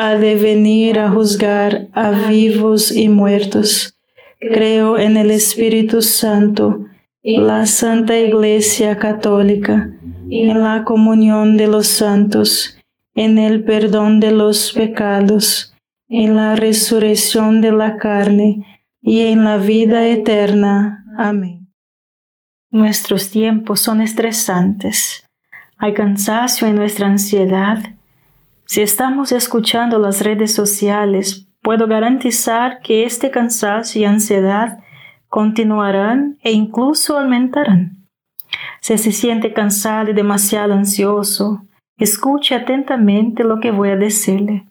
ha de venir a juzgar a vivos y muertos. Creo en el Espíritu Santo, la Santa Iglesia Católica, en la comunión de los santos, en el perdón de los pecados, en la resurrección de la carne y en la vida eterna. Amén. Nuestros tiempos son estresantes. Hay cansancio en nuestra ansiedad si estamos escuchando las redes sociales, puedo garantizar que este cansancio y ansiedad continuarán e incluso aumentarán. Si se siente cansado y demasiado ansioso, escuche atentamente lo que voy a decirle.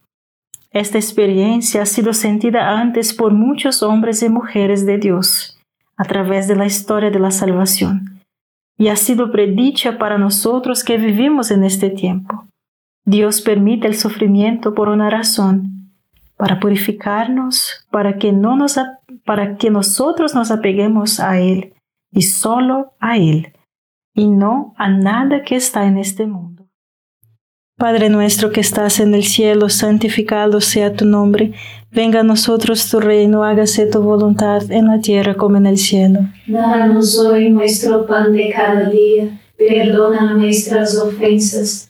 Esta experiencia ha sido sentida antes por muchos hombres y mujeres de Dios a través de la historia de la salvación y ha sido predicha para nosotros que vivimos en este tiempo. Dios permite el sufrimiento por una razón, para purificarnos, para que, no nos, para que nosotros nos apeguemos a Él y solo a Él, y no a nada que está en este mundo. Padre nuestro que estás en el cielo, santificado sea tu nombre, venga a nosotros tu reino, hágase tu voluntad en la tierra como en el cielo. Danos hoy nuestro pan de cada día, perdona nuestras ofensas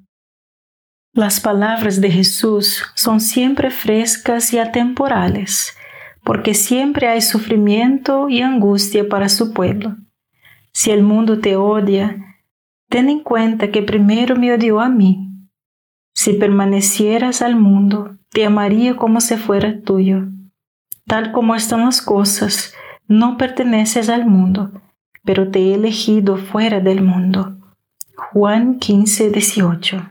Las palabras de Jesús son siempre frescas y atemporales, porque siempre hay sufrimiento y angustia para su pueblo. Si el mundo te odia, ten en cuenta que primero me odió a mí. Si permanecieras al mundo, te amaría como si fuera tuyo. Tal como están las cosas, no perteneces al mundo, pero te he elegido fuera del mundo. Juan 15, 18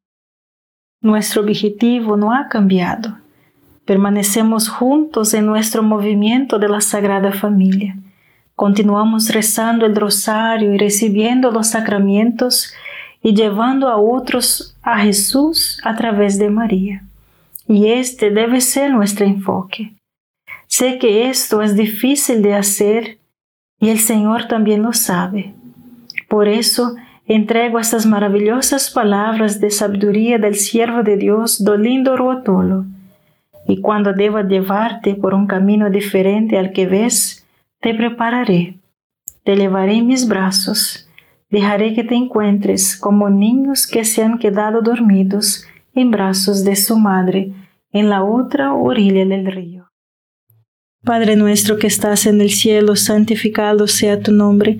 Nuestro objetivo no ha cambiado. Permanecemos juntos en nuestro movimiento de la Sagrada Familia. Continuamos rezando el rosario y recibiendo los sacramentos y llevando a otros a Jesús a través de María. Y este debe ser nuestro enfoque. Sé que esto es difícil de hacer y el Señor también lo sabe. Por eso entrego estas maravillosas palabras de sabiduría del siervo de Dios, Dolindo Ruotolo. Y cuando deba llevarte por un camino diferente al que ves, te prepararé, te llevaré en mis brazos, dejaré que te encuentres como niños que se han quedado dormidos en brazos de su madre en la otra orilla del río. Padre nuestro que estás en el cielo, santificado sea tu nombre,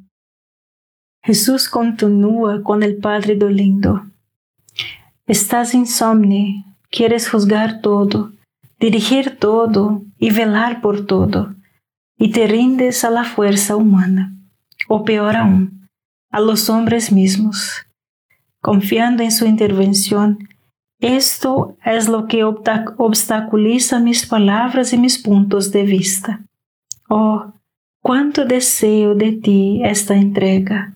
Jesús continúa con el Padre dolindo. Estás insomne, quieres juzgar todo, dirigir todo y velar por todo, y te rindes a la fuerza humana, o peor aún, a los hombres mismos. Confiando en su intervención, esto es lo que obstaculiza mis palabras y mis puntos de vista. Oh, cuánto deseo de ti esta entrega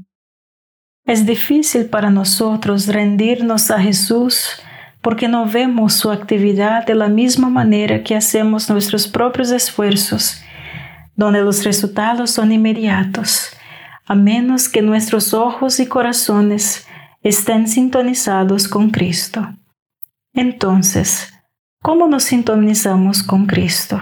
Es difícil para nosotros rendirnos a Jesús porque no vemos su actividad de la misma manera que hacemos nuestros propios esfuerzos, donde los resultados son inmediatos. a menos que nuestros ojos y corazones estén sintonizados con Cristo. Entonces, ¿cómo nos sintonizamos con Cristo?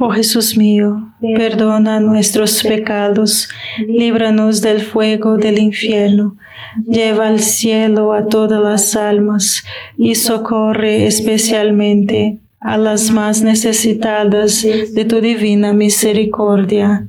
Oh Jesús mío, perdona nuestros pecados, líbranos del fuego del infierno, lleva al cielo a todas las almas y socorre especialmente a las más necesitadas de tu divina misericordia.